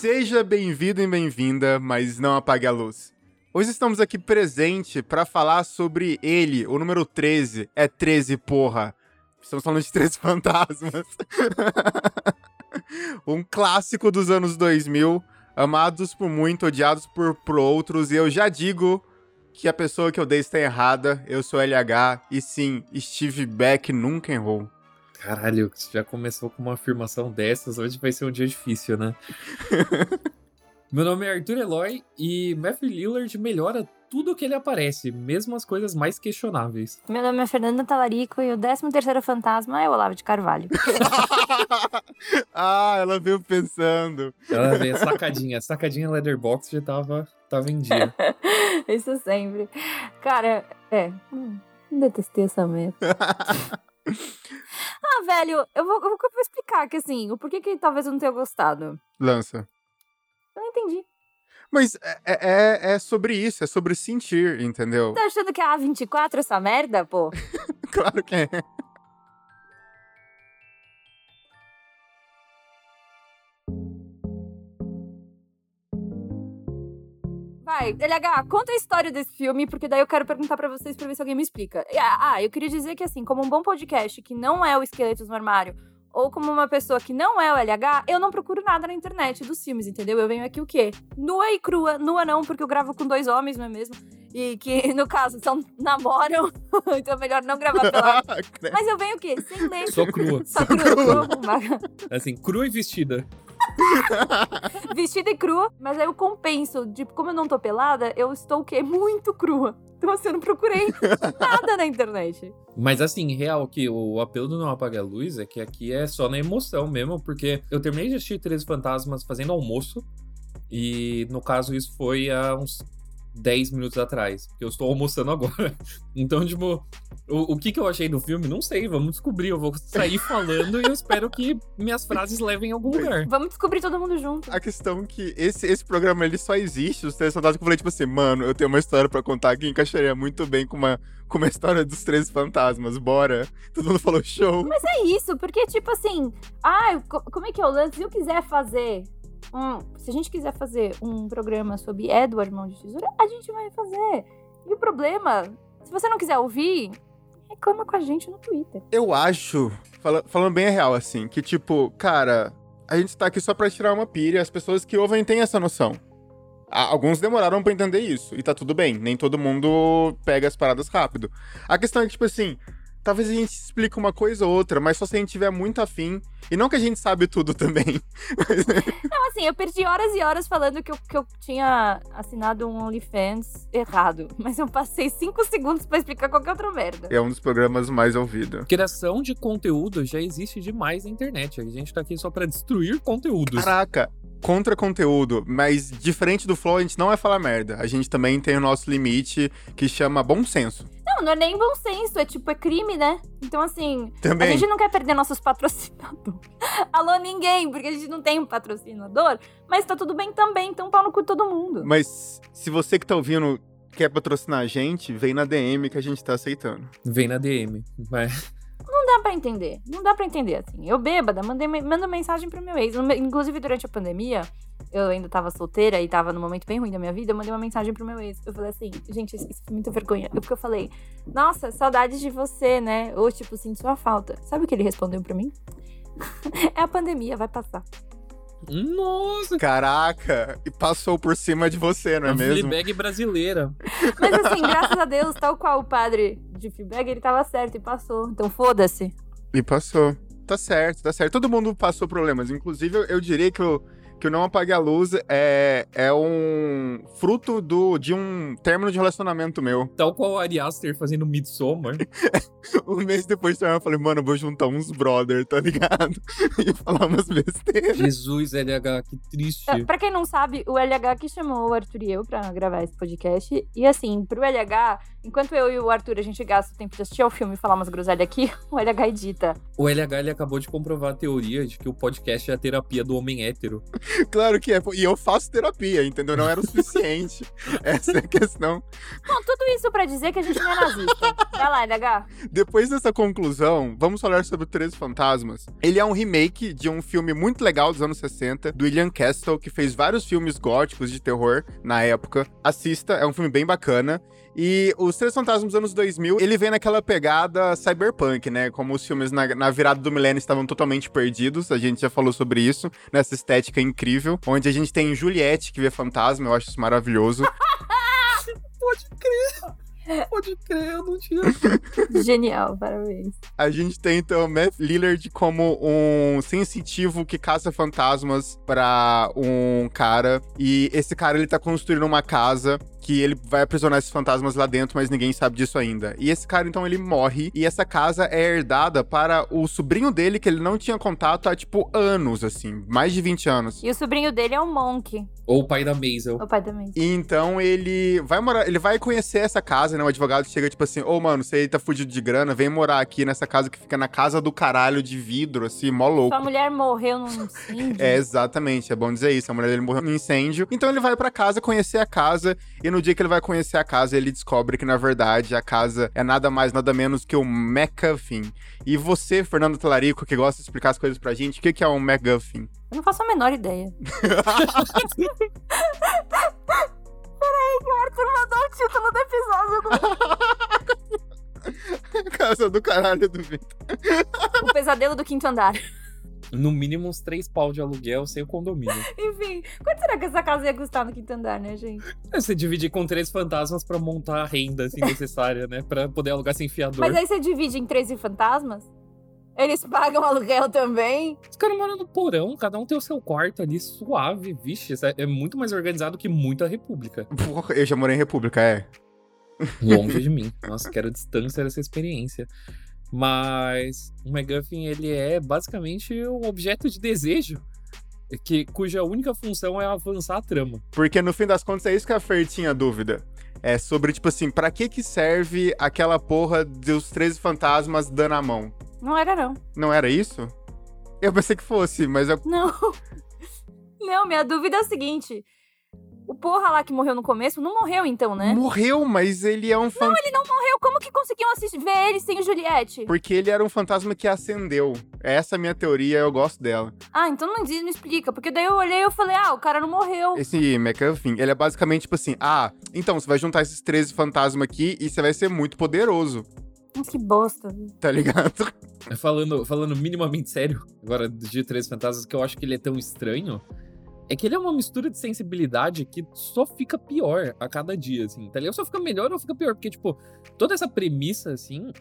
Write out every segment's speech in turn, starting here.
Seja bem-vindo e bem-vinda, mas não apague a luz. Hoje estamos aqui presente para falar sobre ele, o número 13. É 13, porra. Estamos falando de 13 fantasmas. um clássico dos anos 2000, amados por muito, odiados por, por outros, e eu já digo que a pessoa que eu dei está errada. Eu sou LH e sim, Steve Beck nunca errou. Caralho, você já começou com uma afirmação dessas, hoje vai ser um dia difícil, né? Meu nome é Arthur Eloy e Matthew Lillard melhora tudo que ele aparece, mesmo as coisas mais questionáveis. Meu nome é Fernanda Talarico e o 13 terceiro fantasma é o Olavo de Carvalho. ah, ela veio pensando. Ela veio sacadinha, sacadinha Leatherbox já tava, tava em dia. Isso sempre. Cara, é, hum, detestei essa merda. Ah, velho, eu vou, eu vou explicar que assim, o porquê que talvez eu não tenha gostado. Lança. Eu não entendi. Mas é, é, é sobre isso, é sobre sentir, entendeu? Tá achando que é A24 essa merda, pô? claro que é. Vai, LH, conta a história desse filme, porque daí eu quero perguntar para vocês pra ver se alguém me explica. Ah, ah, eu queria dizer que, assim, como um bom podcast que não é o Esqueletos no Armário, ou como uma pessoa que não é o LH, eu não procuro nada na internet dos filmes, entendeu? Eu venho aqui o quê? Nua e crua. Nua não, porque eu gravo com dois homens, não é mesmo? E que, no caso, são, namoram, então é melhor não gravar pela. Mas eu venho o quê? Sem ler. Só crua. Só crua. assim, crua e vestida. Vestida e crua, mas aí eu compenso. Tipo, como eu não tô pelada, eu estou o quê? Muito crua. Então assim, eu não procurei nada na internet. Mas assim, real, que o apelo do Não Apaga a Luz é que aqui é só na emoção mesmo, porque eu terminei de assistir Três Fantasmas fazendo almoço. E no caso, isso foi há uns 10 minutos atrás, porque eu estou almoçando agora. Então, tipo, o, o que, que eu achei do filme, não sei, vamos descobrir. Eu vou sair falando e eu espero que minhas frases levem a algum lugar. Vamos descobrir todo mundo junto. A questão é que esse, esse programa ele só existe, os três fantasmas que eu falei, tipo assim, mano, eu tenho uma história para contar que encaixaria muito bem com uma, com uma história dos três fantasmas, bora. Todo mundo falou show. Mas é isso, porque, tipo assim, ah, como é que é o lance? Se eu quiser fazer um, se a gente quiser fazer um programa sobre Edward Mão de Tesoura, a gente vai fazer. E o problema, se você não quiser ouvir, reclama com a gente no Twitter. Eu acho, fala, falando bem real, assim, que tipo, cara, a gente tá aqui só pra tirar uma pilha, as pessoas que ouvem têm essa noção. Alguns demoraram para entender isso, e tá tudo bem, nem todo mundo pega as paradas rápido. A questão é que, tipo assim, talvez a gente explique uma coisa ou outra, mas só se a gente tiver muito afim. E não que a gente sabe tudo também. não, assim, eu perdi horas e horas falando que eu, que eu tinha assinado um OnlyFans errado. Mas eu passei cinco segundos para explicar qualquer outra merda. É um dos programas mais ouvidos. Criação de conteúdo já existe demais na internet. A gente tá aqui só para destruir conteúdos. Caraca, contra conteúdo, mas diferente do Flow, a gente não vai falar merda. A gente também tem o nosso limite que chama bom senso. Não, não é nem bom senso, é tipo, é crime, né? Então, assim, também. a gente não quer perder nossos patrocinadores. Alô, ninguém, porque a gente não tem um patrocinador, mas tá tudo bem também, então pau no cu todo mundo. Mas se você que tá ouvindo quer patrocinar a gente, vem na DM que a gente tá aceitando. Vem na DM, vai dá para entender. Não dá para entender, assim. Eu bêbada, mandei, mando mensagem pro meu ex. Inclusive, durante a pandemia, eu ainda tava solteira e tava num momento bem ruim da minha vida, eu mandei uma mensagem pro meu ex. Eu falei assim, gente, isso, é muita vergonha. Porque eu falei, nossa, saudades de você, né? Ou, tipo, sinto sua falta. Sabe o que ele respondeu pra mim? é a pandemia, vai passar. Nossa! Caraca! E passou por cima de você, não é a mesmo? Fleabag brasileira. Mas assim, graças a Deus, tal qual o padre de Fleabag, ele tava certo e passou. Então foda-se. E passou. Tá certo, tá certo. Todo mundo passou problemas. Inclusive, eu, eu diria que eu que o Não Apague a Luz é, é um fruto do, de um término de relacionamento meu. Tal qual o Ari Aster fazendo Midsommar. um mês depois de eu falei, mano, eu vou juntar uns brother, tá ligado? e falar umas besteiras. Jesus, LH, que triste. É, pra quem não sabe, o LH que chamou o Arthur e eu pra gravar esse podcast. E assim, pro LH, enquanto eu e o Arthur a gente gasta o tempo de assistir ao filme e falar umas groselhas aqui, o LH edita. O LH ele acabou de comprovar a teoria de que o podcast é a terapia do homem hétero. Claro que é. E eu faço terapia, entendeu? Não era o suficiente. Essa é a questão. Bom, tudo isso pra dizer que a gente não é nazista. Vai lá, LH. Depois dessa conclusão, vamos falar sobre o Três Fantasmas. Ele é um remake de um filme muito legal dos anos 60, do William Castle, que fez vários filmes góticos de terror na época. Assista, é um filme bem bacana. E os Três Fantasmas dos anos 2000, ele vem naquela pegada cyberpunk, né? Como os filmes na, na, virada do milênio estavam totalmente perdidos, a gente já falou sobre isso, nessa estética incrível, onde a gente tem Juliette que vê fantasma, eu acho isso maravilhoso. Pode crer. Pode crer, eu não tinha. Genial, parabéns. A gente tem então o Matt Lillard como um sensitivo que caça fantasmas para um cara. E esse cara ele tá construindo uma casa que ele vai aprisionar esses fantasmas lá dentro, mas ninguém sabe disso ainda. E esse cara, então, ele morre e essa casa é herdada para o sobrinho dele, que ele não tinha contato há, tipo, anos, assim, mais de 20 anos. E o sobrinho dele é o Monk. Ou o pai da Maisel. O pai da Maisel. E então ele vai morar, ele vai conhecer essa casa, né? O advogado chega, tipo assim, ô, oh, mano, você tá fugido de grana, vem morar aqui nessa casa que fica na casa do caralho de vidro, assim, mó louco. Sua mulher morreu num incêndio. é, exatamente, é bom dizer isso. A mulher dele morreu num incêndio. Então ele vai pra casa conhecer a casa e no no dia que ele vai conhecer a casa, ele descobre que, na verdade, a casa é nada mais, nada menos que o MacGuffin. E você, Fernando Talarico, que gosta de explicar as coisas pra gente, o que, que é um MacGuffin? Eu não faço a menor ideia. Peraí, que o Arthur mandou o título do episódio. Do... casa do caralho do Vitor. o pesadelo do quinto andar no mínimo uns três pau de aluguel sem o condomínio. Enfim, quanto será que essa casa ia custar no quinto andar, né, gente? É, você dividir com três fantasmas para montar a renda assim, necessária, né? Pra poder alugar sem fiador. Mas aí você divide em 13 fantasmas? Eles pagam aluguel também? Os caras moram no porão, cada um tem o seu quarto ali, suave. Vixe, é muito mais organizado que muita república. Porra, eu já morei em república, é. Longe de mim. Nossa, quero distância dessa experiência. Mas o MacGuffin, ele é basicamente um objeto de desejo que, cuja única função é avançar a trama. Porque no fim das contas é isso que a Fer tinha dúvida. É sobre, tipo assim, pra que que serve aquela porra dos 13 fantasmas dando a mão? Não era, não. Não era isso? Eu pensei que fosse, mas eu... Não. Não, minha dúvida é o seguinte. O porra lá que morreu no começo não morreu então, né? Morreu, mas ele é um fantasma. Não, ele não morreu. Como que conseguiam assistir, ver ele sem o Juliette? Porque ele era um fantasma que acendeu. Essa é a minha teoria, eu gosto dela. Ah, então não, não explica. Porque daí eu olhei e eu falei, ah, o cara não morreu. Esse McAfee, ele é basicamente tipo assim: ah, então você vai juntar esses 13 fantasmas aqui e você vai ser muito poderoso. Mas que bosta. Tá ligado? Falando, falando minimamente sério, agora de Três Fantasmas, que eu acho que ele é tão estranho é que ele é uma mistura de sensibilidade que só fica pior a cada dia, assim, tá ligado? Só fica melhor ou fica pior, porque, tipo, toda essa premissa, assim,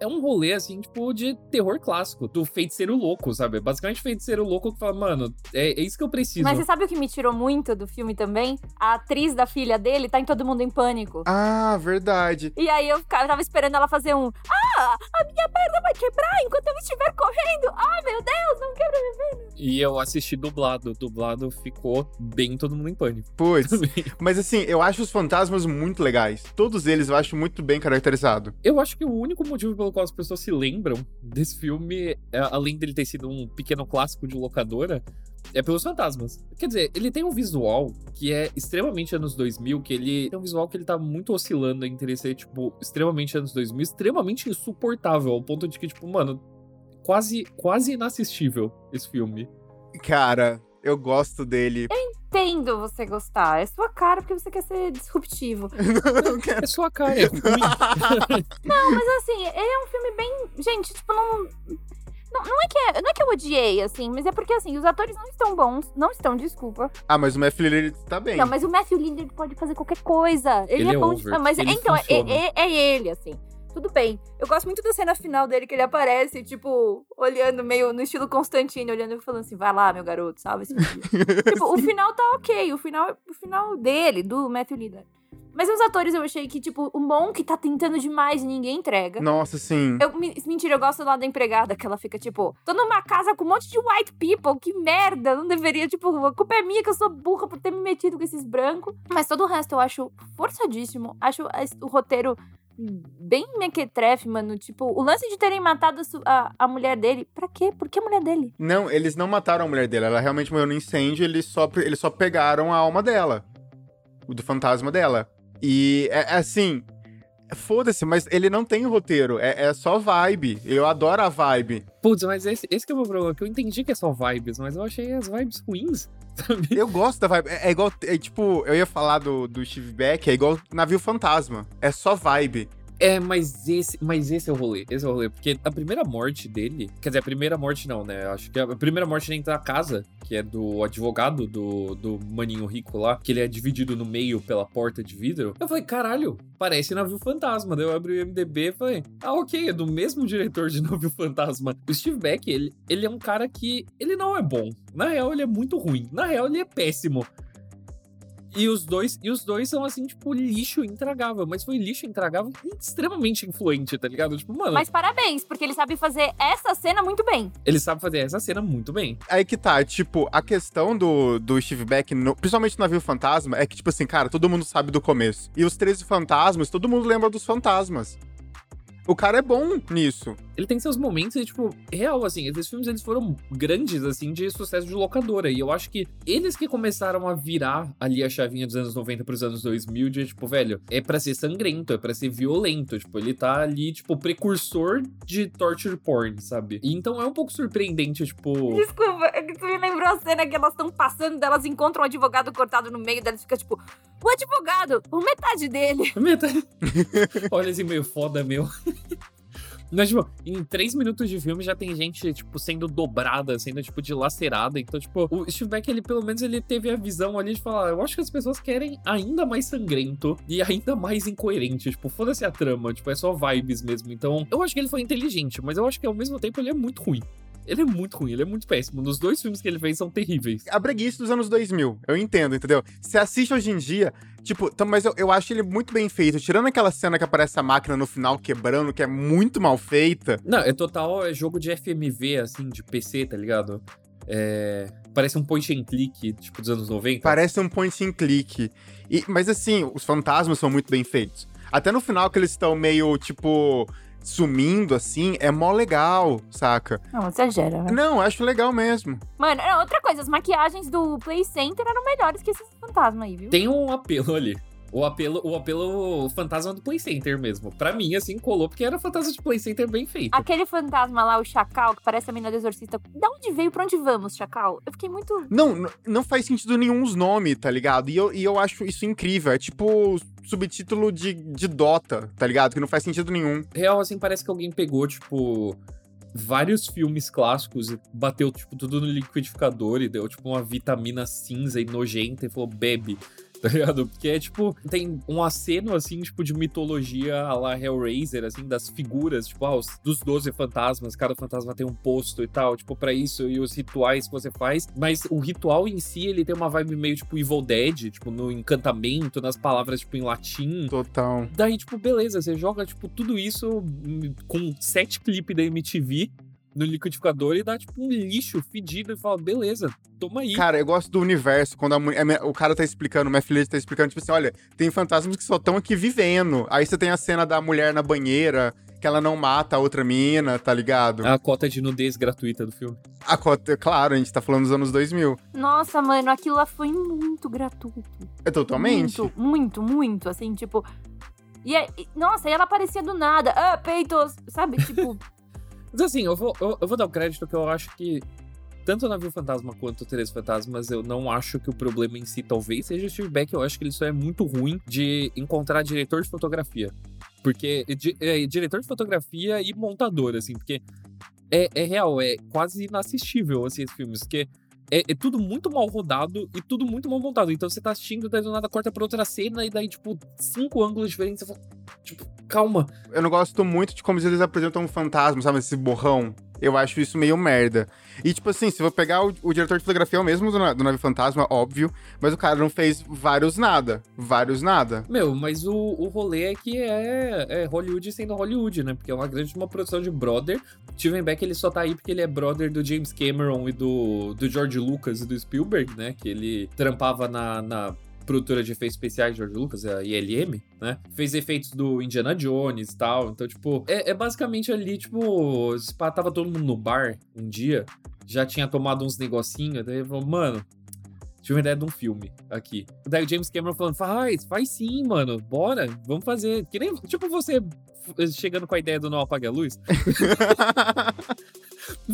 é um rolê, assim, tipo, de terror clássico, do feiticeiro louco, sabe? Basicamente, feiticeiro louco que fala, mano, é, é, isso que eu preciso. Mas você sabe o que me tirou muito do filme também? A atriz da filha dele tá em Todo Mundo em Pânico. Ah, verdade. E aí eu, ficava, eu tava esperando ela fazer um. Ah, a minha perna vai quebrar enquanto eu estiver correndo. Ah, meu Deus, não quebra minha perna. E eu assisti dublado. Dublado ficou bem Todo Mundo em Pânico. Putz. Mas assim, eu acho os fantasmas muito legais. Todos eles eu acho muito bem caracterizado. Eu acho que o único motivo pelo qual as pessoas se lembram desse filme, é, além dele ter sido um pequeno clássico de locadora, é pelos fantasmas. Quer dizer, ele tem um visual que é extremamente anos 2000, que ele tem um visual que ele tá muito oscilando entre ser, tipo, extremamente anos 2000, extremamente insuportável, ao ponto de que, tipo, mano, quase, quase inassistível esse filme. Cara, eu gosto dele. Eu entendo você gostar. É sua cara porque você quer ser disruptivo. não, quero. É sua cara, é não, mas assim, ele é um filme bem. Gente, tipo, não. Não, não, é que é, não é que eu odiei, assim, mas é porque, assim, os atores não estão bons. Não estão, desculpa. Ah, mas o Matthew Lillard tá bem. Não, mas o Matthew Lillard pode fazer qualquer coisa. Ele, ele é, é, bom. De... Mas, ele então, é, é, é, ele, assim tudo bem. Eu gosto muito da cena final dele, que ele aparece, tipo, olhando meio no estilo Constantino, olhando e falando assim, vai lá, meu garoto, salve esse Tipo, o final tá ok, o final, o final dele, do Matthew Lillard. Mas os atores eu achei que, tipo, o Monk tá tentando demais e ninguém entrega. Nossa, sim. Eu, mentira, eu gosto lá da empregada, que ela fica, tipo, tô numa casa com um monte de white people, que merda, não deveria, tipo, a culpa é minha que eu sou burra por ter me metido com esses brancos. Mas todo o resto eu acho forçadíssimo, acho o roteiro bem mequetrefe, mano. Tipo, o lance de terem matado a a mulher dele. Pra quê? Por que a mulher dele? Não, eles não mataram a mulher dele. Ela realmente morreu no incêndio. Eles só, eles só pegaram a alma dela. O do fantasma dela. E é, é assim. Foda-se, mas ele não tem roteiro. É, é só vibe. Eu adoro a vibe. Putz, mas esse, esse que é o meu problema, que eu entendi que é só vibes, mas eu achei as vibes ruins, sabe? Eu gosto da vibe. É, é igual. É, tipo, eu ia falar do, do Steve Beck, é igual navio fantasma. É só vibe. É, mas esse, mas esse é o rolê, esse é o rolê, porque a primeira morte dele, quer dizer, a primeira morte não, né? Acho que a primeira morte dentro da casa, que é do advogado do, do maninho rico lá, que ele é dividido no meio pela porta de vidro. Eu falei, caralho, parece navio fantasma. Daí eu abri o MDB e falei, ah, ok, é do mesmo diretor de navio fantasma. O Steve Beck, ele, ele é um cara que, ele não é bom. Na real, ele é muito ruim. Na real, ele é péssimo. E os dois, e os dois são assim, tipo, lixo intragável. Mas foi lixo intragável extremamente influente, tá ligado? Tipo, mano, Mas parabéns, porque ele sabe fazer essa cena muito bem. ele sabe fazer essa cena muito bem. Aí que tá, tipo, a questão do, do Steve Beck, no- principalmente no navio fantasma, é que, tipo assim, cara, todo mundo sabe do começo. E os 13 fantasmas, todo mundo lembra dos fantasmas. O cara é bom nisso. Ele tem seus momentos e, tipo, real, assim, esses filmes eles foram grandes, assim, de sucesso de locadora. E eu acho que eles que começaram a virar ali a chavinha dos anos 90 pros anos 2000, de, tipo, velho, é pra ser sangrento, é pra ser violento. Tipo, ele tá ali, tipo, precursor de torture porn, sabe? E então é um pouco surpreendente, tipo. Desculpa, é que tu me lembrou a cena que elas estão passando, elas encontram um advogado cortado no meio, delas fica tipo, o advogado, o metade dele. Metade. Olha esse meio foda, meu. Mas, tipo, em três minutos de filme já tem gente, tipo, sendo dobrada, sendo, tipo, dilacerada. Então, tipo, o Steve ele, pelo menos, ele teve a visão ali de falar, eu acho que as pessoas querem ainda mais sangrento e ainda mais incoerente. Tipo, foda-se a trama, tipo, é só vibes mesmo. Então, eu acho que ele foi inteligente, mas eu acho que, ao mesmo tempo, ele é muito ruim. Ele é muito ruim, ele é muito péssimo. Nos dois filmes que ele fez são terríveis. A breguice dos anos 2000, eu entendo, entendeu? Você assiste hoje em dia, tipo, tam- mas eu, eu acho ele muito bem feito. Tirando aquela cena que aparece a máquina no final quebrando, que é muito mal feita. Não, é total é jogo de FMV, assim, de PC, tá ligado? É... Parece um point and click, tipo, dos anos 90. Parece um point and click. E, mas assim, os fantasmas são muito bem feitos. Até no final que eles estão meio, tipo, sumindo, assim, é mó legal, saca? Não, exagera, né? Não, acho legal mesmo. Mano, outra coisa, as maquiagens do Play Center eram melhores que esses fantasmas aí, viu? Tem um apelo ali. O apelo, o apelo fantasma do Play Center mesmo. Pra mim, assim, colou, porque era fantasma de Play Center bem feito. Aquele fantasma lá, o Chacal, que parece a menina do exorcista. Da onde veio? Pra onde vamos, Chacal? Eu fiquei muito. Não, não faz sentido nenhum os nomes, tá ligado? E eu, e eu acho isso incrível. É tipo subtítulo de, de Dota, tá ligado? Que não faz sentido nenhum. Real, assim, parece que alguém pegou, tipo, vários filmes clássicos e bateu, tipo, tudo no liquidificador e deu, tipo, uma vitamina cinza e nojenta e falou, bebe. Tá ligado? Porque é tipo, tem um aceno assim, tipo, de mitologia a la Hellraiser, assim, das figuras, tipo, ah, os, dos 12 fantasmas, cada fantasma tem um posto e tal, tipo, pra isso, e os rituais que você faz. Mas o ritual em si, ele tem uma vibe meio, tipo, Evil Dead, tipo, no encantamento, nas palavras, tipo, em latim. Total. Daí, tipo, beleza, você joga, tipo, tudo isso hum, com sete clipes da MTV no liquidificador e dá, tipo, um lixo fedido e fala, beleza, toma aí. Cara, eu gosto do universo, quando a mulher- a minha- o cara tá explicando, minha filha tá explicando, tipo assim, olha, tem fantasmas que só estão aqui vivendo. Aí você tem a cena da mulher na banheira, que ela não mata a outra mina, tá ligado? A cota de nudez gratuita do filme. A cota, claro, a gente tá falando dos anos 2000. Nossa, mano, aquilo lá foi muito gratuito. É totalmente. Muito, muito, muito, assim, tipo. E, aí- nossa, e ela aparecia do nada. Ah, peitos, sabe? Tipo, Mas assim, eu vou, eu, eu vou dar o crédito que eu acho que tanto o Navio Fantasma quanto o Três Fantasmas, eu não acho que o problema em si talvez seja o Steve Beck, eu acho que ele só é muito ruim de encontrar diretor de fotografia. Porque di- é, diretor de fotografia e montador, assim, porque é, é real, é quase inassistível, assim, esses filmes, porque é, é tudo muito mal rodado e tudo muito mal montado. Então você tá assistindo, daí do nada corta pra outra cena e daí, tipo, cinco ângulos diferentes, você fala, tipo, calma. Eu não gosto muito de como eles apresentam um fantasma, sabe? Esse borrão. Eu acho isso meio merda. E, tipo assim, se eu pegar o, o diretor de fotografia é o mesmo do, do Nave Fantasma, óbvio, mas o cara não fez vários nada. Vários nada. Meu, mas o, o rolê é que é, é Hollywood sendo Hollywood, né? Porque é uma grande uma produção de brother. Steven Beck, ele só tá aí porque ele é brother do James Cameron e do, do George Lucas e do Spielberg, né? Que ele trampava na, na produtora de efeitos especiais de George Lucas, a ILM, né? Fez efeitos do Indiana Jones e tal. Então, tipo, é, é basicamente ali, tipo, tava todo mundo no bar um dia, já tinha tomado uns negocinhos, daí falou, mano, tive uma ideia de um filme aqui. Daí o James Cameron falando, faz, faz sim, mano, bora, vamos fazer. Que nem, tipo, você chegando com a ideia do Não Apague a Luz.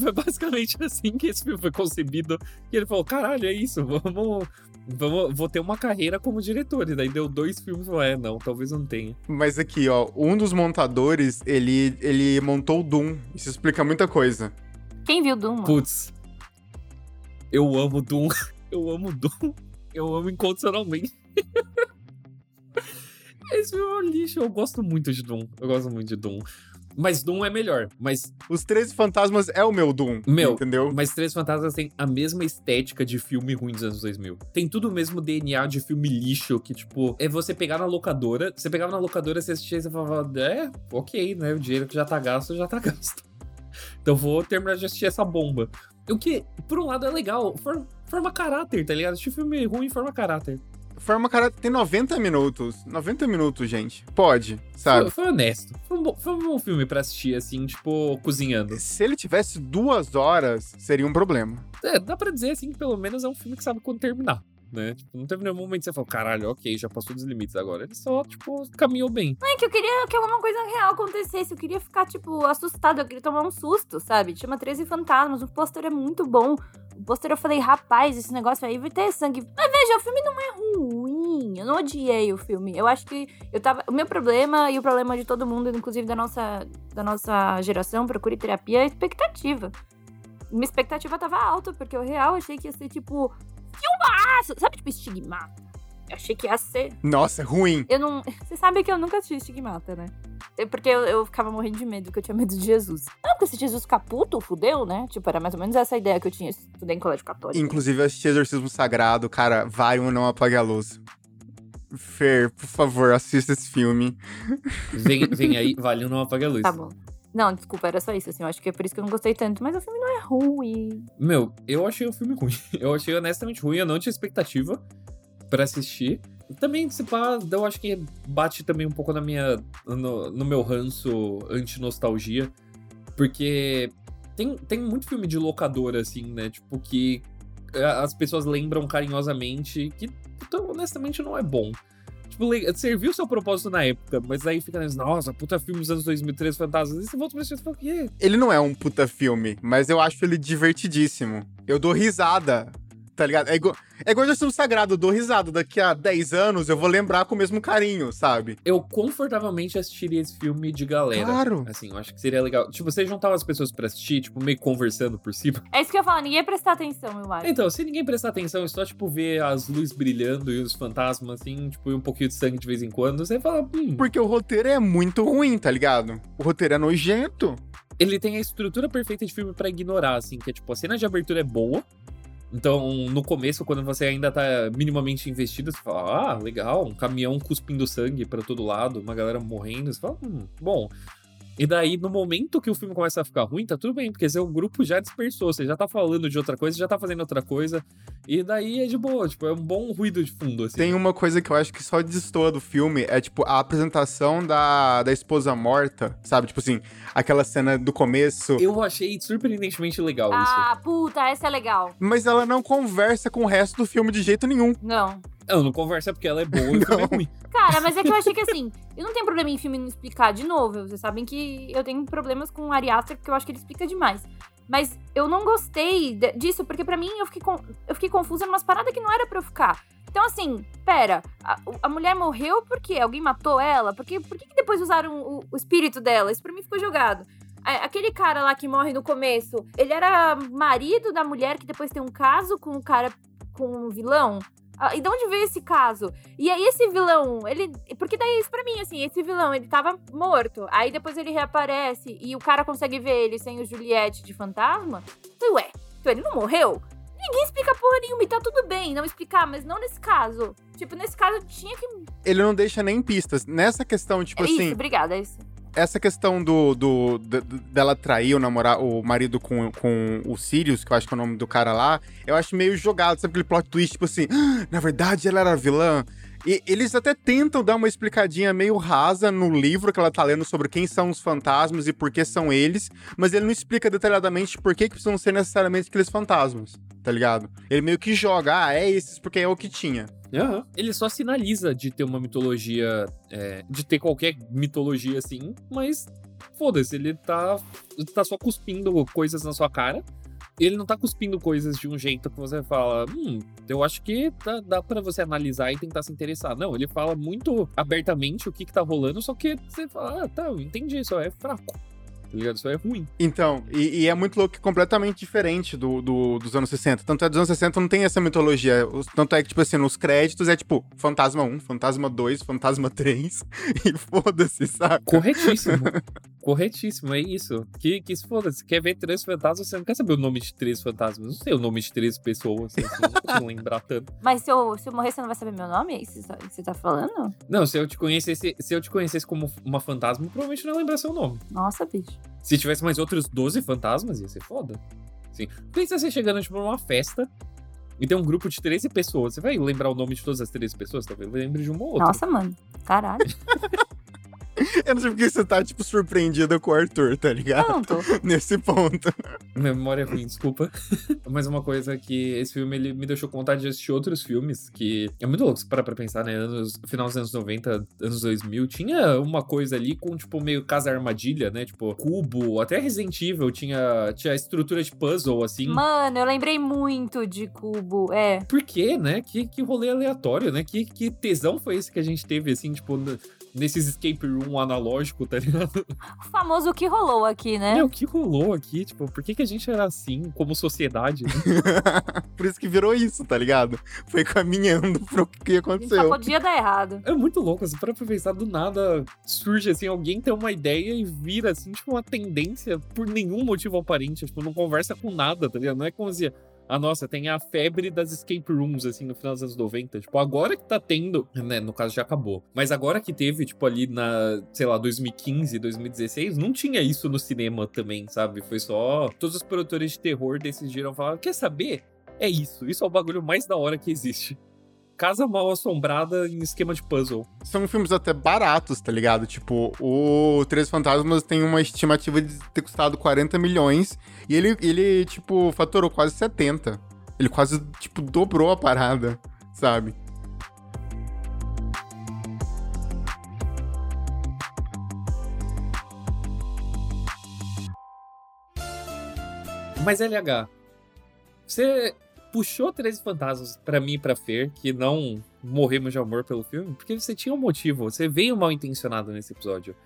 foi basicamente assim que esse filme foi concebido. E ele falou, caralho, é isso, vamos... Vamos, vou ter uma carreira como diretor. E daí deu dois filmes. Falou, é, não, talvez não tenha. Mas aqui, ó, um dos montadores, ele, ele montou o Doom. Isso explica muita coisa. Quem viu Doom? Putz. Eu amo Doom. Eu amo Doom. Eu amo incondicionalmente. Esse filme é um lixo. Eu gosto muito de Doom. Eu gosto muito de Doom. Mas Doom é melhor. Mas. Os Três Fantasmas é o meu Doom. Meu. Entendeu? Mas Três Fantasmas tem a mesma estética de filme ruim dos anos 2000. Tem tudo o mesmo DNA de filme lixo que, tipo, é você pegar na locadora. Você pegava na locadora, você assistia e você falava, é, ok, né? O dinheiro que já tá gasto, já tá gasto. Então vou terminar de assistir essa bomba. O que, por um lado, é legal. Forma, forma caráter, tá ligado? Assistir filme ruim forma caráter. Forma caráter tem 90 minutos. 90 minutos, gente. Pode, sabe? Foi, foi honesto. Foi um, bom, foi um bom filme pra assistir, assim, tipo, cozinhando. Se ele tivesse duas horas, seria um problema. É, dá pra dizer, assim, que pelo menos é um filme que sabe quando terminar né? Tipo, não teve nenhum momento que você falou, caralho, ok, já passou dos limites agora. Ele só, tipo, caminhou bem. Não, é que eu queria que alguma coisa real acontecesse. Eu queria ficar, tipo, assustada. Eu queria tomar um susto, sabe? Chama 13 Fantasmas. O pôster é muito bom. O pôster eu falei, rapaz, esse negócio aí vai ter sangue. Mas veja, o filme não é ruim. Eu não odiei o filme. Eu acho que eu tava. O meu problema e o problema de todo mundo, inclusive da nossa, da nossa geração, procure terapia, é expectativa. Minha expectativa tava alta, porque eu real achei que ia ser, tipo, filmaço! Sabe, tipo, Estigmata? Eu achei que ia ser. Nossa, é ruim. Eu não. Você sabe que eu nunca assisti Estigmata, né? Porque eu, eu, ficava morrendo de medo, porque eu tinha medo de Jesus. Não, porque se Jesus ficar puto, fudeu, né? Tipo, era mais ou menos essa ideia que eu tinha. Estudei em colégio católico. Inclusive, eu assisti Exorcismo Sagrado, cara, vai ou não apague a luz. Fer, por favor, assista esse filme. Vem, vem aí, vale ou não apague a luz. Tá bom. Não, desculpa, era só isso, assim. Eu acho que é por isso que eu não gostei tanto. Mas o filme não é ruim. Meu, eu achei o filme ruim. Eu achei honestamente ruim. Eu não tinha expectativa para assistir. Também, se pá, eu acho que bate também um pouco na minha. no, no meu ranço anti-nostalgia. Porque tem, tem muito filme de locadora, assim, né? Tipo, que as pessoas lembram carinhosamente. Que, então, honestamente, não é bom. Tipo, serviu seu propósito na época, mas aí fica, nossa, puta filme dos anos 2003, fantasmas. E você volta pra assistir e o quê? Ele não é um puta filme, mas eu acho ele divertidíssimo. Eu dou risada tá ligado? É igual, é igual Gestão Sagrado, eu dou risada. Daqui a 10 anos eu vou lembrar com o mesmo carinho, sabe? Eu confortavelmente assistiria esse filme de galera. Claro. Assim, eu acho que seria legal. Tipo, você juntava as pessoas pra assistir, tipo, meio conversando por cima. É isso que eu ia falar, ninguém ia prestar atenção, eu acho. Então, se ninguém prestar atenção, só, tipo, ver as luzes brilhando e os fantasmas, assim, tipo, e um pouquinho de sangue de vez em quando, você fala, hum. Porque o roteiro é muito ruim, tá ligado? O roteiro é nojento. Ele tem a estrutura perfeita de filme para ignorar, assim, que é tipo, a cena de abertura é boa, então, no começo, quando você ainda tá minimamente investido, você fala, ah, legal, um caminhão cuspindo sangue para todo lado, uma galera morrendo, você fala, hum, bom. E daí, no momento que o filme começa a ficar ruim, tá tudo bem, porque seu grupo já dispersou, você já tá falando de outra coisa, já tá fazendo outra coisa. E daí é de boa, tipo, é um bom ruído de fundo, assim. Tem uma coisa que eu acho que só destoa do filme, é tipo a apresentação da, da esposa morta, sabe? Tipo assim, aquela cena do começo. Eu achei surpreendentemente legal ah, isso. Ah, puta, essa é legal. Mas ela não conversa com o resto do filme de jeito nenhum. Não. Não, não conversa porque ela é boa e o filme é ruim. Cara, mas é que eu achei que assim, eu não tenho problema em filme não explicar de novo. Vocês sabem que eu tenho problemas com o Ari Aster, porque eu acho que ele explica demais. Mas eu não gostei disso, porque para mim eu fiquei, com, eu fiquei confusa numas paradas que não era pra eu ficar. Então, assim, pera, a, a mulher morreu por quê? Alguém matou ela? Porque, por que, que depois usaram o, o espírito dela? Isso pra mim ficou jogado. Aquele cara lá que morre no começo, ele era marido da mulher que depois tem um caso com o cara, com o um vilão? Ah, e de onde veio esse caso? E aí esse vilão, ele. Porque daí isso pra mim, assim, esse vilão, ele tava morto. Aí depois ele reaparece e o cara consegue ver ele sem o Juliette de fantasma. Então, ué, então ele não morreu? Ninguém explica porra nenhuma e tá tudo bem não explicar, mas não nesse caso. Tipo, nesse caso tinha que. Ele não deixa nem pistas. Nessa questão, tipo é assim. Isso, obrigada, é isso. Essa questão do, do, d- d- dela trair o namorar o marido com, com o Sirius, que eu acho que é o nome do cara lá, eu acho meio jogado, sabe aquele plot twist, tipo assim, "Ah, na verdade ela era vilã. E eles até tentam dar uma explicadinha meio rasa no livro que ela tá lendo sobre quem são os fantasmas e por que são eles, mas ele não explica detalhadamente por que, que precisam ser necessariamente aqueles fantasmas, tá ligado? Ele meio que joga, ah, é esses porque é o que tinha. Aham. Ele só sinaliza de ter uma mitologia, é, de ter qualquer mitologia assim, mas foda-se, ele tá, tá só cuspindo coisas na sua cara. Ele não tá cuspindo coisas de um jeito que você fala, hum, eu acho que dá, dá para você analisar e tentar se interessar. Não, ele fala muito abertamente o que que tá rolando, só que você fala, ah, tá, eu entendi, isso é fraco. Tá ligado? Isso é ruim. Então, e, e é muito louco completamente diferente do, do- dos anos 60. Tanto é dos anos 60 não tem essa mitologia. Tanto é que, tipo assim, nos créditos é tipo Fantasma 1, Fantasma 2, Fantasma 3. E foda-se, sabe? Corretíssimo. Corretíssimo, é isso. Que, que se foda, se quer ver três fantasmas, você não quer saber o nome de três fantasmas. Não sei o nome de três pessoas, assim, não lembrar tanto. Mas se eu, se eu morrer, você não vai saber meu nome? É isso que você tá- que você tá falando? Não, se eu te conhecesse, se eu te conhecesse como uma fantasma, provavelmente não ia lembrar seu nome. Nossa, bicho. Se tivesse mais outros 12 fantasmas, ia ser foda. Sim. Pensa você chegando, tipo, numa festa e tem um grupo de 13 pessoas. Você vai lembrar o nome de todas as 13 pessoas? Talvez lembre de uma ou outra. Nossa, mano. Caralho. Eu não sei porque você tá, tipo, surpreendida com o Arthur, tá ligado? Não, tô. Nesse ponto. Minha memória é ruim, desculpa. Mas uma coisa que esse filme ele me deixou com vontade de assistir outros filmes, que é muito louco se parar pra pensar, né? Anos, final dos anos 90, anos 2000, tinha uma coisa ali com, tipo, meio casa armadilha, né? Tipo, cubo, até Resident Evil tinha, tinha estrutura de puzzle, assim. Mano, eu lembrei muito de Cubo. É. Por quê, né? Que, que rolê aleatório, né? Que, que tesão foi esse que a gente teve, assim, tipo, nesses escape room analógico, tá ligado? O famoso que rolou aqui, né? Meu, o que rolou aqui? Tipo, por que, que a gente era assim, como sociedade? né? Por isso que virou isso, tá ligado? Foi caminhando pro que Só aconteceu. podia dar errado. É muito louco, assim, para pra pensar, do nada surge, assim, alguém tem uma ideia e vira, assim, tipo, uma tendência por nenhum motivo aparente, tipo, não conversa com nada, tá ligado? Não é como se, ah, nossa, tem a febre das escape rooms, assim, no final dos anos 90, tipo, agora que tá tendo, né, no caso já acabou, mas agora que teve, tipo, ali na, sei lá, 2015, 2016, não tinha isso no cinema também, sabe? Foi só, todos os produtores de terror decidiram falar, quer saber? É isso, isso é o bagulho mais da hora que existe. Casa mal assombrada em esquema de puzzle. São filmes até baratos, tá ligado? Tipo, o Três Fantasmas tem uma estimativa de ter custado 40 milhões e ele, ele tipo, faturou quase 70. Ele quase, tipo, dobrou a parada, sabe? Mas LH, você puxou 13 fantasmas pra mim e pra Fer, que não morremos de amor pelo filme, porque você tinha um motivo, você veio mal intencionado nesse episódio.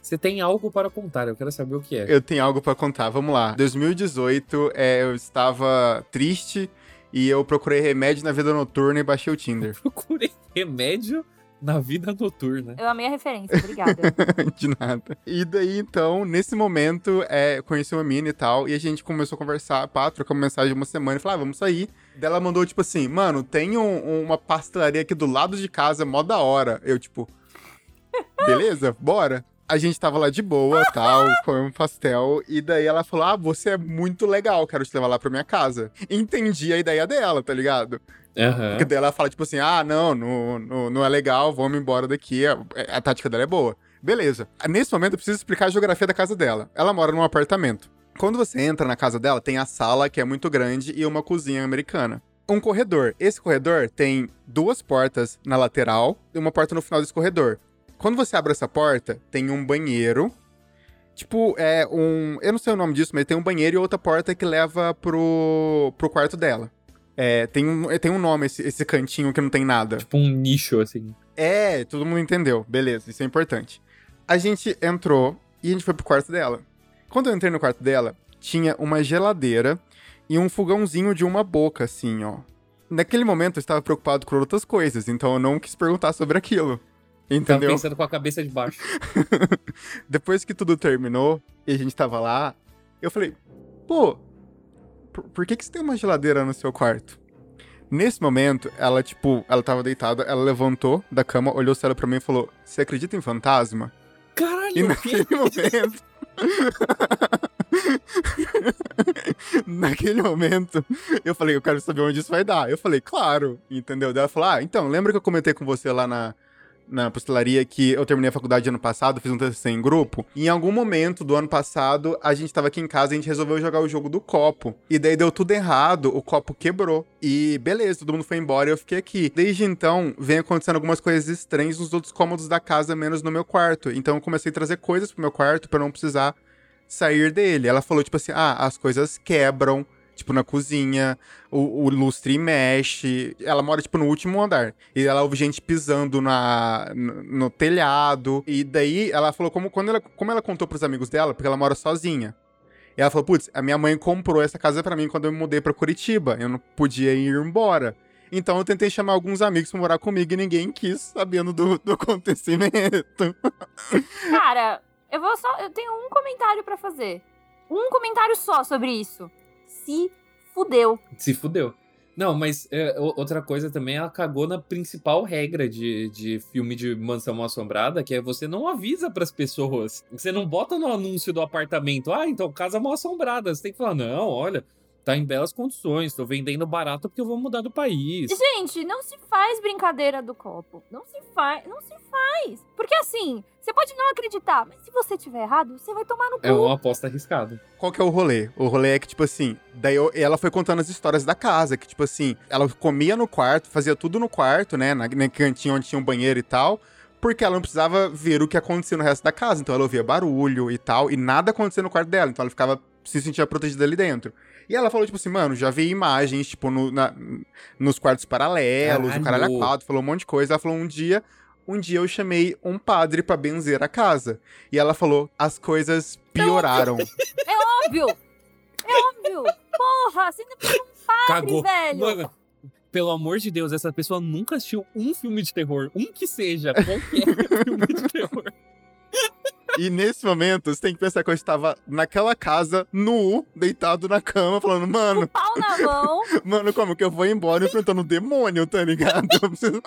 Você tem algo para contar, eu quero saber o que é. Eu tenho algo pra contar, vamos lá. 2018, é, eu estava triste e eu procurei remédio na vida noturna e baixei o Tinder. Procurei remédio na vida noturna. Eu amei a referência, obrigada. de nada. E daí, então, nesse momento, é, conheci uma mina e tal, e a gente começou a conversar, pá, trocamos mensagem uma semana e falou, ah, vamos sair. Daí ela mandou, tipo assim, mano, tem um- uma pastelaria aqui do lado de casa, mó da hora. Eu, tipo, beleza, bora. A gente tava lá de boa, tal, comemos um pastel, e daí ela falou, ah, você é muito legal, quero te levar lá pra minha casa. Entendi a ideia dela, tá ligado? Aham. Porque daí ela fala, tipo assim, ah, não, não, não, não é legal, vamos embora daqui. A, a tática dela é boa. Beleza. Nesse momento eu preciso explicar a geografia da casa dela. Ela mora num apartamento. Quando você entra na casa dela, tem a sala, que é muito grande, e uma cozinha americana. Um corredor. Esse corredor tem duas portas na lateral e uma porta no final desse corredor. Quando você abre essa porta, tem um banheiro. Tipo, é um. Eu não sei o nome disso, mas tem um banheiro e outra porta que leva pro, pro quarto dela. É, tem um, tem um nome esse, esse cantinho que não tem nada. Tipo um nicho, assim. É, todo mundo entendeu. Beleza, isso é importante. A gente entrou e a gente foi pro quarto dela. Quando eu entrei no quarto dela, tinha uma geladeira e um fogãozinho de uma boca, assim, ó. Naquele momento eu estava preocupado com outras coisas, então eu não quis perguntar sobre aquilo. Tava Entendeu? pensando com a cabeça de baixo. Depois que tudo terminou e a gente tava lá, eu falei, pô, por, por que, que você tem uma geladeira no seu quarto? Nesse momento, ela, tipo, ela tava deitada, ela levantou da cama, olhou sério pra mim e falou: Você acredita em fantasma? Caralho, E o naquele momento. naquele momento, eu falei, eu quero saber onde isso vai dar. Eu falei, claro, entendeu? Daí ela falou, ah, então, lembra que eu comentei com você lá na, na pastelaria que eu terminei a faculdade ano passado, fiz um TCC em grupo. Em algum momento do ano passado, a gente tava aqui em casa e a gente resolveu jogar o jogo do copo. E daí deu tudo errado, o copo quebrou. E beleza, todo mundo foi embora e eu fiquei aqui. Desde então, vem acontecendo algumas coisas estranhas nos outros cômodos da casa, menos no meu quarto. Então eu comecei a trazer coisas pro meu quarto pra não precisar sair dele. Ela falou, tipo assim, ah, as coisas quebram, tipo, na cozinha, o, o lustre mexe. Ela mora, tipo, no último andar. E ela ouve gente pisando na, no, no telhado. E daí ela falou, como, quando ela, como ela contou pros amigos dela, porque ela mora sozinha. E ela falou, putz, a minha mãe comprou essa casa pra mim quando eu me mudei pra Curitiba. Eu não podia ir embora. Então eu tentei chamar alguns amigos pra morar comigo e ninguém quis, sabendo do, do acontecimento. Cara, eu vou só. Eu tenho um comentário pra fazer. Um comentário só sobre isso. Se fudeu. Se fudeu. Não, mas é, outra coisa também, ela cagou na principal regra de, de filme de mansão mal assombrada, que é você não avisa pras pessoas. Você não bota no anúncio do apartamento, ah, então casa mal assombrada. Você tem que falar, não, olha, tá em belas condições, tô vendendo barato porque eu vou mudar do país. Gente, não se faz brincadeira do copo. Não se faz. Não se faz. Porque assim, você pode não acreditar, mas se você tiver errado, você vai tomar no cu. É uma aposta arriscada. Qual que é o rolê? O rolê é que, tipo assim, daí eu- ela foi contando as histórias da casa, que, tipo assim, ela comia no quarto, fazia tudo no quarto, né? Na, na cantinha onde tinha um banheiro e tal. Porque ela não precisava ver o que acontecia no resto da casa. Então ela ouvia barulho e tal, e nada acontecia no quarto dela. Então ela ficava se sentia protegida ali dentro. E ela falou, tipo assim, mano, já vi imagens, tipo, no, na- nos quartos paralelos, o caralho a quatro, falou um monte de coisa. Ela falou, um dia, um dia eu chamei um padre pra benzer a casa. E ela falou, as coisas pioraram. É óbvio! É óbvio! Porra, você ainda precisa um padre, Cagou. velho! Mano, pelo amor de Deus, essa pessoa nunca assistiu um filme de terror. Um que seja, qualquer filme de terror. E nesse momento, você tem que pensar que eu estava naquela casa, nu, deitado na cama, falando, mano, Pau na mão. mano, como que eu vou embora enfrentando o demônio, tá ligado? Eu preciso-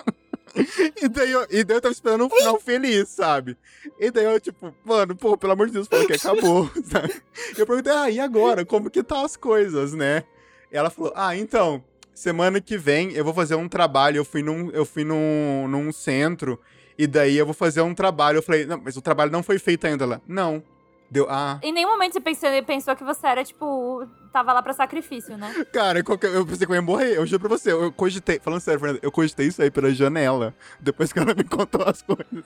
E daí, eu, e daí eu tava esperando um final feliz, sabe? E daí eu, tipo, mano, pô, pelo amor de Deus, falou que acabou, sabe? E eu perguntei, ah, e agora? Como que tá as coisas, né? E ela falou, ah, então, semana que vem eu vou fazer um trabalho, eu fui num, eu fui num, num centro, e daí eu vou fazer um trabalho. Eu falei, não, mas o trabalho não foi feito ainda. Ela, não. Deu, ah, Em nenhum momento você pensou, pensou que você era, tipo, tava lá pra sacrifício, né? Cara, qualquer- eu pensei que eu ia morrer. Eu juro pra você, eu cogitei. Falando sério, Fernanda, eu cogitei isso aí pela janela. Depois que ela me contou as coisas.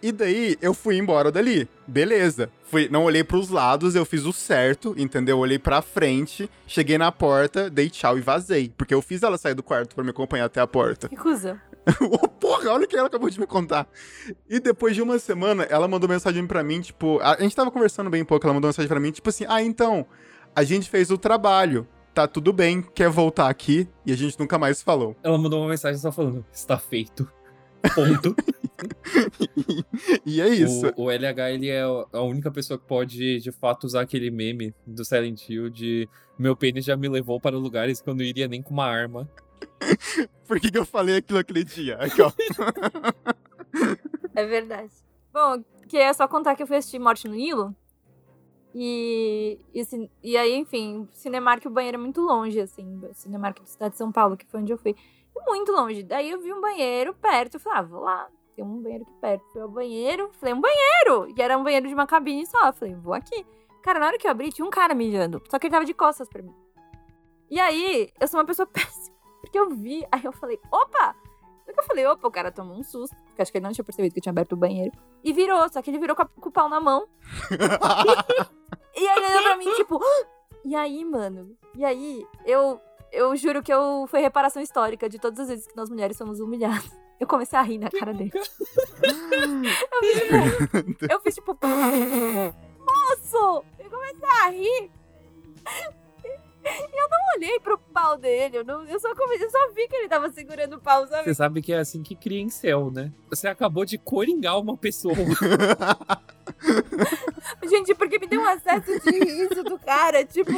E daí, eu fui embora dali. Beleza. Fui, não olhei pros lados, eu fiz o certo, entendeu? Olhei pra frente, cheguei na porta, dei tchau e vazei. Porque eu fiz ela sair do quarto pra me acompanhar até a porta. Que coisa. Ô, Porra, olha o que ela acabou de me contar. E depois de uma semana, ela mandou mensagem pra mim, tipo, a, a gente tava conversando bem pouco, ela mandou mensagem pra mim, tipo assim, ah, então, a gente fez o trabalho, tá tudo bem, quer voltar aqui? E a gente nunca mais falou. Ela mandou uma mensagem só falando: está feito. Ponto. E é isso. O, o LH, ele é a única pessoa que pode, de fato, usar aquele meme do Silent Hill de meu pênis já me levou para lugares que eu não iria nem com uma arma. Por que, que eu falei aquilo aquele dia? Aqui, ó. É verdade. Bom, que é só contar que eu fui assistir Morte no Nilo. E, e, e aí, enfim, o Cinemark, o banheiro é muito longe, assim. O Cinemark da cidade de São Paulo, que foi onde eu fui. É muito longe. Daí eu vi um banheiro perto. Eu falei, ah, vou lá. Tem um banheiro aqui perto. Fui ao banheiro. Falei, um banheiro! E era um banheiro de uma cabine só. Falei, vou aqui. Cara, na hora que eu abri, tinha um cara mijando. Só que ele tava de costas pra mim. E aí, eu sou uma pessoa péssima. Porque eu vi, aí eu falei, opa! Só que eu falei, opa, o cara tomou um susto. Porque acho que ele não tinha percebido que eu tinha aberto o banheiro. E virou, só que ele virou com, a- com o pau na mão. E aí ele olhou pra mim, tipo. "Ah!" E aí, mano? E aí, eu. Eu juro que eu foi reparação histórica de todas as vezes que nós mulheres somos humilhadas. Eu comecei a rir na cara dele. Eu fiz tipo. Eu fiz tipo. Moço! Eu comecei a rir. E eu não olhei pro pau dele. Eu, não, eu, só eu só vi que ele tava segurando o pau, sabe? Você sabe que é assim que cria em céu, né? Você acabou de coringar uma pessoa. Gente, porque me deu um acesso de riso do cara. Tipo,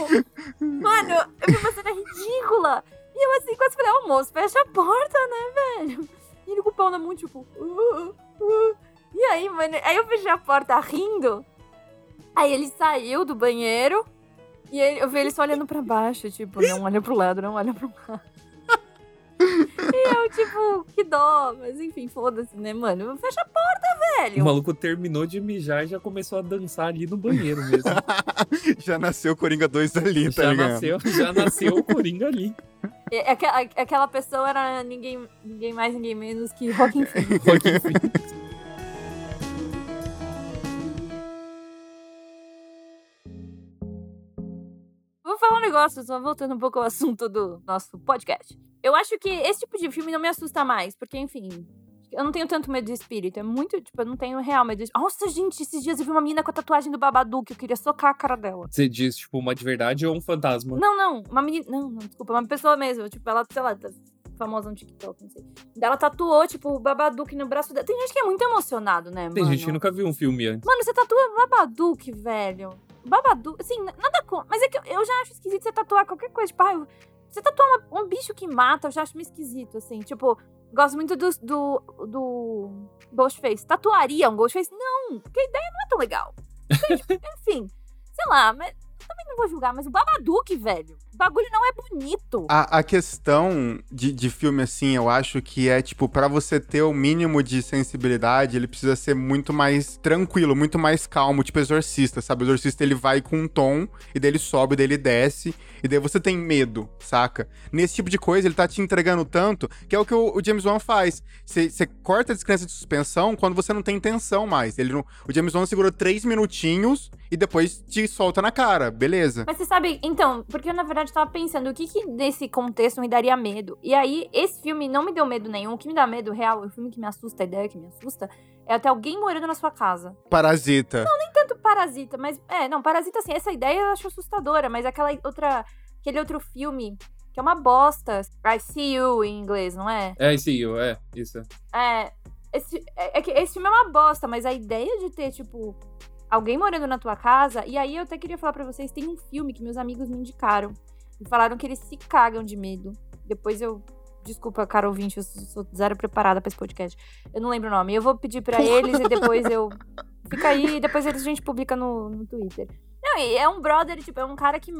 mano, eu vi uma cena ridícula. E eu assim, quase falei, ô moço, fecha a porta, né, velho? E ele com o pau na mão, tipo, uh, uh. E Aí, mano, aí eu fechei a porta rindo. Aí ele saiu do banheiro e ele- eu vi ele só olhando pra baixo, tipo, não olha pro lado, não olha pro lado. E eu, tipo, que dó. Mas enfim, foda-se, né, mano? Fecha a porta, O velho. maluco terminou de mijar e já começou a dançar ali no banheiro mesmo. Já nasceu o Coringa 2 ali, tá já, ligado? nasceu, já nasceu o Coringa ali. E aquela, aquela pessoa era ninguém, ninguém mais, ninguém menos que Phoenix. Joaquin Phoenix. Vou falar um negócio, só voltando um pouco ao assunto do nosso podcast. Eu acho que esse tipo de filme não me assusta mais, porque, enfim, eu não tenho tanto medo de espírito. É muito, tipo, eu não tenho real medo de. Nossa, gente, esses dias eu vi uma menina com a tatuagem do Babadook, eu queria socar a cara dela. Você diz, tipo, uma de verdade ou um fantasma? Não, não, uma menina. Não, não, desculpa, uma pessoa mesmo. Tipo, ela, sei lá, tá famosa no TikTok, não sei. Ela tatuou, tipo, o Babadook no braço dela. Tem gente que é muito emocionado, né, Tem mano? gente que nunca viu um filme antes. Mano, você tatua Babadook, velho. Babadook, assim, nada com. Mas é que eu- já acho esquisito você tatuar qualquer coisa. Tipo, ah, você tatuar uma- um bicho que mata, eu já acho meio esquisito, assim. Tipo, gosto muito do, do, do Ghostface. Tatuaria um Ghostface? Não, porque a ideia não é tão legal. Enfim, sei lá, mas também não vou julgar, mas o Babadook, velho, o bagulho não é bonito. A, a questão de, de filme, assim, eu acho que é, tipo, pra você ter o mínimo de sensibilidade, ele precisa ser muito mais tranquilo, muito mais calmo, tipo Exorcista, sabe? O Exorcista, ele vai com um tom, e daí ele sobe, daí ele desce, e daí você tem medo, saca? Nesse tipo de coisa, ele tá te entregando tanto, que é o que o, o James Wan faz. Você corta a descrença de suspensão quando você não tem tensão mais. Ele não, o James Wan segurou três minutinhos, e depois te solta na cara, beleza. Mas você sabe, então, porque na verdade tava pensando o que que nesse contexto me daria medo. E aí, esse filme não me deu medo nenhum. O que me dá medo real, o filme que me assusta, a ideia que me assusta, é até alguém morando na sua casa. Parasita. Tanto Parasita, mas. É, não, Parasita, assim, essa ideia eu acho assustadora, mas aquela outra. Aquele outro filme, que é uma bosta. I See You em inglês, não é? É, sim, eu- é, isso. É. Esse, é, é que esse filme é uma bosta, mas a ideia de ter, tipo, alguém morando na tua casa. E aí eu até queria falar pra vocês: tem um filme que meus amigos me indicaram. Falaram que eles se cagam de medo. Depois eu. Desculpa, cara ouvinte, eu sou zero preparada pra esse podcast. Eu não lembro o nome. Eu vou pedir pra eles e depois eu. Fica aí e depois eles a gente publica no, no Twitter. Não, e é um brother, tipo, é um cara que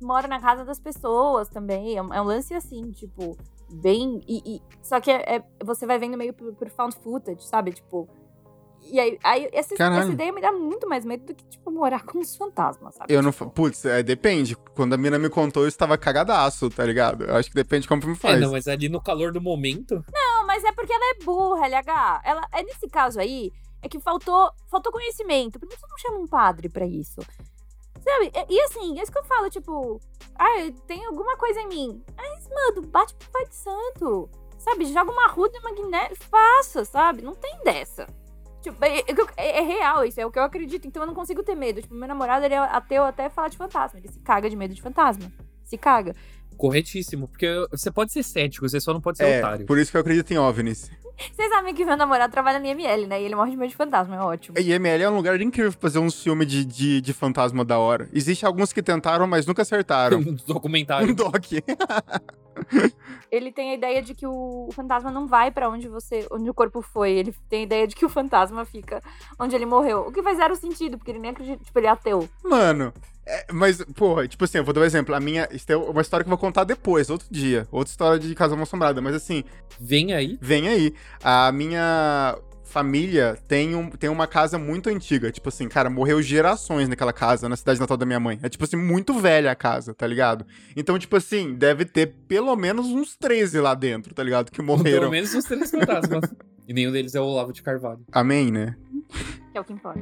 mora na casa das pessoas também. É um, é um lance assim, tipo, bem. E, e- só que é, é- você vai vendo meio por, por found footage, sabe? Tipo. E aí, aí essa, essa ideia me dá muito mais medo do que, tipo, morar com os fantasmas, sabe? Eu não. Tipo, Putz, é, depende. Quando a mina me contou, eu estava cagadaço, tá ligado? Eu acho que depende de como filme É, faz. não, mas ali no calor do momento. Não, mas é porque ela é burra, LH. Ela, é nesse caso aí, é que faltou, faltou conhecimento. Por que você não chama um padre pra isso? Sabe? E, e assim, é isso que eu falo, tipo, ah, tem alguma coisa em mim. Mas, mano, bate pro pai de santo. Sabe? Joga uma ruda magnética, faça, sabe? Não tem dessa. Tipo, é, é- é- é real isso, é o que eu acredito. Então eu não consigo ter medo. Tipo, meu namorado, ele é ateu até falar de fantasma. Ele se caga de medo de fantasma. Se caga. Corretíssimo, porque você pode ser cético, você só não pode ser É, otário. por isso que eu acredito em OVNIs. Vocês sabem que meu namorado trabalha no IML, né? E ele morre de medo de fantasma, é ótimo. E IML é um lugar incrível pra fazer uns filmes de, de, de fantasma da hora. Existem alguns que tentaram, mas nunca acertaram. Um documentário. um doc. Ele tem a ideia de que o fantasma não vai pra onde você, onde o corpo foi. Ele tem a ideia de que o fantasma fica onde ele morreu. O que faz zero sentido, porque ele nem acredita, tipo, ele é ateu. Mano, é, mas, porra, tipo assim, eu vou dar um exemplo. A minha. Isso é uma história que eu vou contar depois, outro dia. Outra história de Casa Mal Assombrada. Mas assim, Vem aí. vem aí. A minha família tem, um, tem uma casa muito antiga. Tipo assim, cara, morreu gerações naquela casa, na cidade natal da minha mãe. É tipo assim, muito velha a casa, tá ligado? Então, tipo assim, deve ter pelo menos uns 13 lá dentro, tá ligado? Que Pelo morreram. menos os três fantasmas. e nenhum deles é o Olavo de Carvalho. Amém, né? Que é o que importa.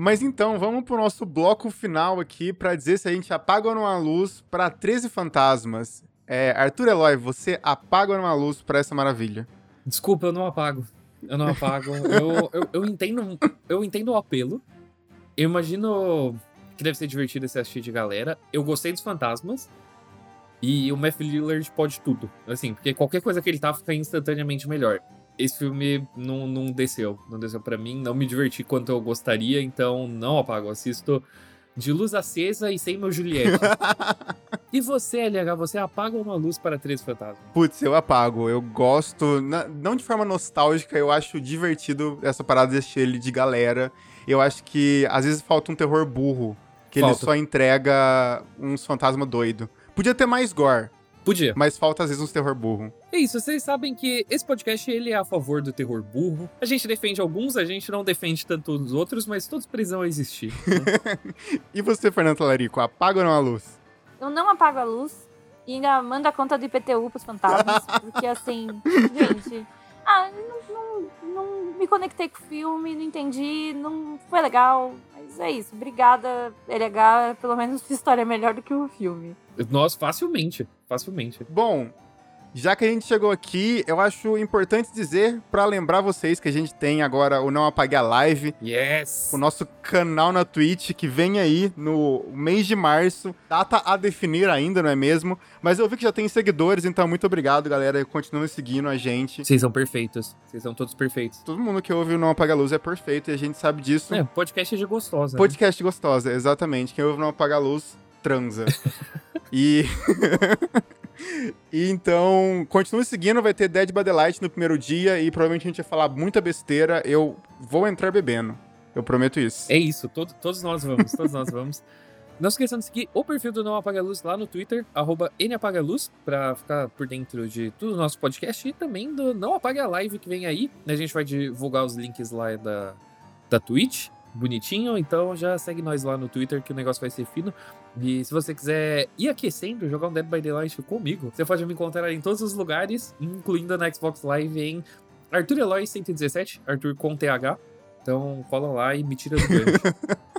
Mas então, vamos pro nosso bloco final aqui pra dizer se a gente apaga ou não a luz pra 13 fantasmas. É, Arthur Eloy, você apaga ou não a luz pra essa maravilha? Desculpa, eu não apago. Eu não apago. eu, eu, eu entendo, eu entendo o apelo. Eu imagino que deve ser divertido esse assistir de galera. Eu gostei dos fantasmas. E o Matthew Lillard pode tudo. Assim, porque qualquer coisa que ele tá fica instantaneamente melhor. Esse filme não, não desceu. Não desceu pra mim. Não me diverti quanto eu gostaria. Então, não apago. Assisto de luz acesa e sem meu Juliette. e você, LH, você apaga uma luz para três fantasmas? Putz, eu apago. Eu gosto, não de forma nostálgica, eu acho divertido essa parada de assistir ele de galera. Eu acho que às vezes falta um terror burro, que ele Falta. só entrega uns fantasmas doido. Podia ter mais gore, Podia. mas falta às vezes uns terror burro. É isso, vocês sabem que esse podcast ele é a favor do terror burro. A gente defende alguns, a gente não defende tanto os outros, mas todos precisam existir. né? E você, Fernando Talarico, apaga ou não a luz? Eu não apago a luz e ainda mando a conta do IPTU pros fantasmas. porque assim, gente. Ah, não, não, não me conectei com o filme, não entendi, não foi legal. Mas é isso. Obrigada, LH. Pelo menos a história é melhor do que o filme. Nós, facilmente, facilmente. Bom, já que a gente chegou aqui, eu acho importante dizer pra lembrar vocês que a gente tem agora o Não Apague a Live, Yes! o nosso canal na Twitch que vem aí no mês de março. Data a definir ainda, não é mesmo? Mas eu vi que já tem seguidores, então muito obrigado, galera. Continuem seguindo a gente. Vocês são perfeitos. Vocês são todos perfeitos. Todo mundo que ouve o Não Apaga a Luz é perfeito e a gente sabe disso. É, podcast é de gostosa. né? Podcast gostosa, exatamente. Quem ouve Não Apaga a Luz, transa. e... e então, continue seguindo, vai ter Dead by the Light no primeiro dia e provavelmente a gente vai falar muita besteira. Eu vou entrar bebendo. Eu prometo isso. É isso, todo- todos nós vamos, todos nós vamos. Não se esqueçam de seguir o perfil do Não Apaga Luz lá no Twitter, arroba NApagaLuz, pra ficar por dentro de tudo o nosso podcast e também do Não Apague a Live que vem aí. A gente vai divulgar os links lá da, da Twitch, bonitinho, então já segue nós lá no Twitter que o negócio vai ser fino. E se você quiser ir aquecendo, jogar um Dead by Daylight comigo, você pode me encontrar em todos os lugares, incluindo na Xbox Live em Arthur Eloy 117, Arthur com TH. Então cola lá e me tira do gancho.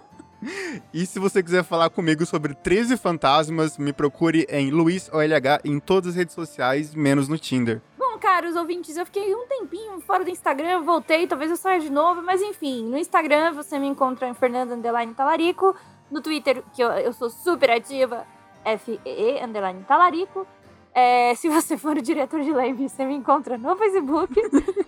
E se você quiser falar comigo sobre 13 fantasmas, me procure em Luiz OLH em todas as redes sociais, menos no Tinder. Caros ouvintes, eu fiquei um tempinho fora do Instagram, voltei, talvez eu saia de novo, mas enfim, no Instagram você me encontra em Fernando Underline Talarico, no Twitter, que eu, eu sou super ativa, FEE Underline Talarico. É, se você for o diretor de Lembre, você me encontra no Facebook.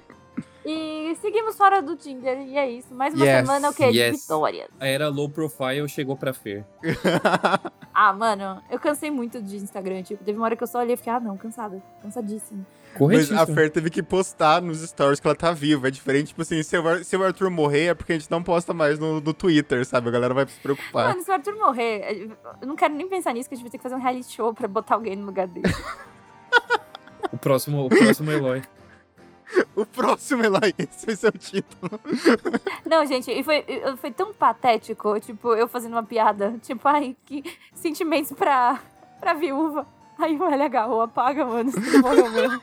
e seguimos fora do Tinder, e é isso. Mais uma Yes, semana, o quê? De yes. vitórias. A era low profile chegou pra Fer. Ah, mano, eu cansei muito de Instagram, tipo, teve uma hora que eu só olhei e fiquei, ah não, cansada, cansadíssima. Mas a Fer teve que postar nos stories que ela tá viva. É diferente, tipo assim, se o, se o Arthur morrer é porque a gente não posta mais no, no Twitter, sabe? A galera vai se preocupar. Mano, se o Arthur morrer, eu não quero nem pensar nisso, que a gente vai ter que fazer um reality show pra botar alguém no lugar dele. O próximo, o próximo Eloy. O próximo é lá, esse vai ser o título. não, gente, e foi, foi tão patético, tipo, eu fazendo uma piada, tipo, ai, que sentimentos pra, pra viúva. Aí o LH apaga, mano, você morreu mesmo.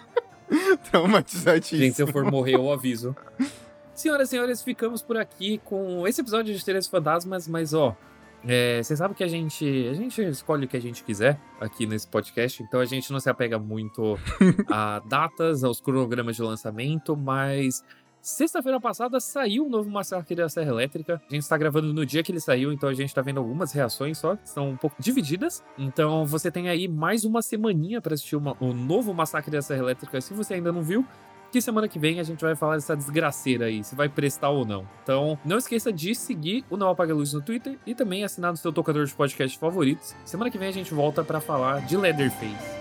Traumatizadíssimo. Gente, se eu for morrer, eu aviso. Senhoras e senhores, ficamos por aqui com esse episódio de Três Fantasmas, mas ó. É, você sabe que a gente, a gente escolhe o que a gente quiser aqui nesse podcast, então a gente não se apega muito a datas, aos cronogramas de lançamento, mas sexta-feira passada saiu o novo Massacre da Serra Elétrica. A gente está gravando no dia que ele saiu, então a gente tá vendo algumas reações só, que são um pouco divididas. Então você tem aí mais uma semaninha para assistir uma- o novo Massacre da Serra Elétrica, se você ainda não viu. Que semana que vem a gente vai falar dessa desgraceira aí, se vai prestar ou não. Então, não esqueça de seguir o Não Apaga Luz no Twitter e também assinar no seu tocador de podcast favoritos. Semana que vem a gente volta para falar de Leatherface.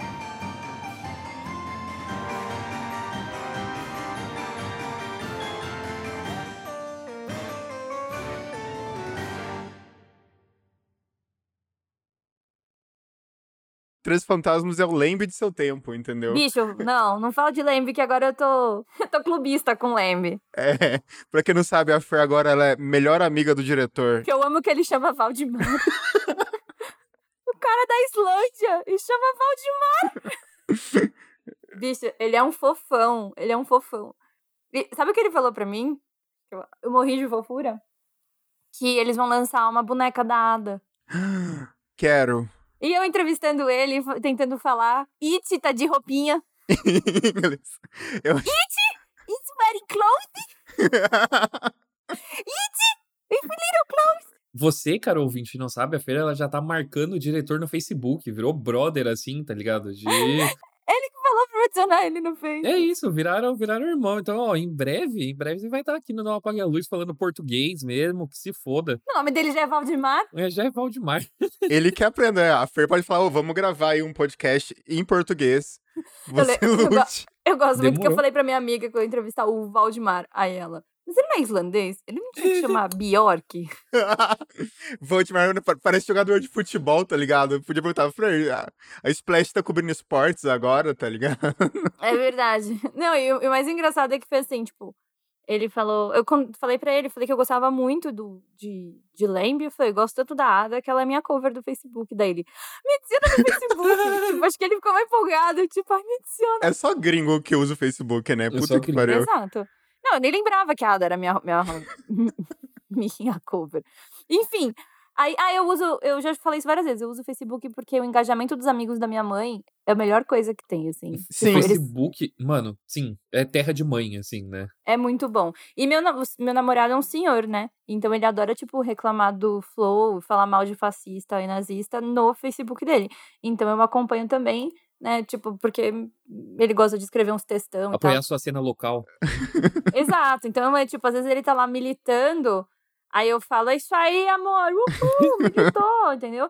Três fantasmas é o lembre de seu tempo, entendeu? Bicho, não, não fala de Lembe, que agora eu tô, eu tô clubista com Lembe. É. Pra quem não sabe, a Fer agora ela é melhor amiga do diretor. Que eu amo que ele chama Valdemar. o cara da Islândia e chama Valdemar. Bicho, ele é um fofão. Ele é um fofão. E sabe o que ele falou pra mim? Eu, eu morri de fofura. Que eles vão lançar uma boneca da Ada. Quero. E eu entrevistando ele, tentando falar. It tá de roupinha. Em inglês. Eu It's very close. Você, cara ouvinte, não sabe, a Feira ela já tá marcando o diretor no Facebook, virou brother assim, tá ligado? De Ele que falou pra eu adicionar ele no Face. É isso, viraram, viraram irmão. Então, ó, em breve, em breve você vai estar aqui no Não Apague a Luz falando português mesmo, que se foda. O nome dele já é Valdemar. É, já é Valdemar. Ele quer aprender. A Fer pode falar, ô, vamos gravar aí um podcast em português. Você eu lute. Eu gosto muito que eu Demorou. falei pra minha amiga que eu ia entrevistar o Valdemar. Aí ela, mas ele não é islandês? Ele não tinha que chamar Bjork? Valdemar parece jogador de futebol, tá ligado? Eu podia perguntar, Fer, a, a Splash tá cobrindo esportes agora, tá ligado? É verdade. Não, e, o e o mais engraçado é que foi assim, tipo, ele falou. Eu falei pra ele, falei que eu gostava muito do, de, de Lamb. Eu falei, eu gosto tanto da Ada que ela é minha cover do Facebook. Daí ele, me adiciona no Facebook. tipo, acho que ele ficou mais empolgado. Tipo, ai, me adiciona. É só gringo que usa o Facebook, né? Eu Puta que pariu. Exato. Não, eu nem lembrava que a Ada era minha, minha, minha cover. Enfim. Aí, ah, eu uso, eu já falei isso várias vezes, eu uso o Facebook porque o engajamento dos amigos da minha mãe é a melhor coisa que tem, assim. Sim. O Tipo, eles- Facebook, mano, sim, é terra de mãe, assim, né? É muito bom. E meu, meu namorado é um senhor, né? Então ele adora, tipo, reclamar do Flow, falar mal de fascista e nazista no Facebook dele. Então eu acompanho também, né? Tipo, porque ele gosta de escrever uns textão Apoiar sua cena local. Exato. Então é tipo, às vezes ele tá lá militando, aí eu falo, é isso aí, amor, uhul, militou, entendeu?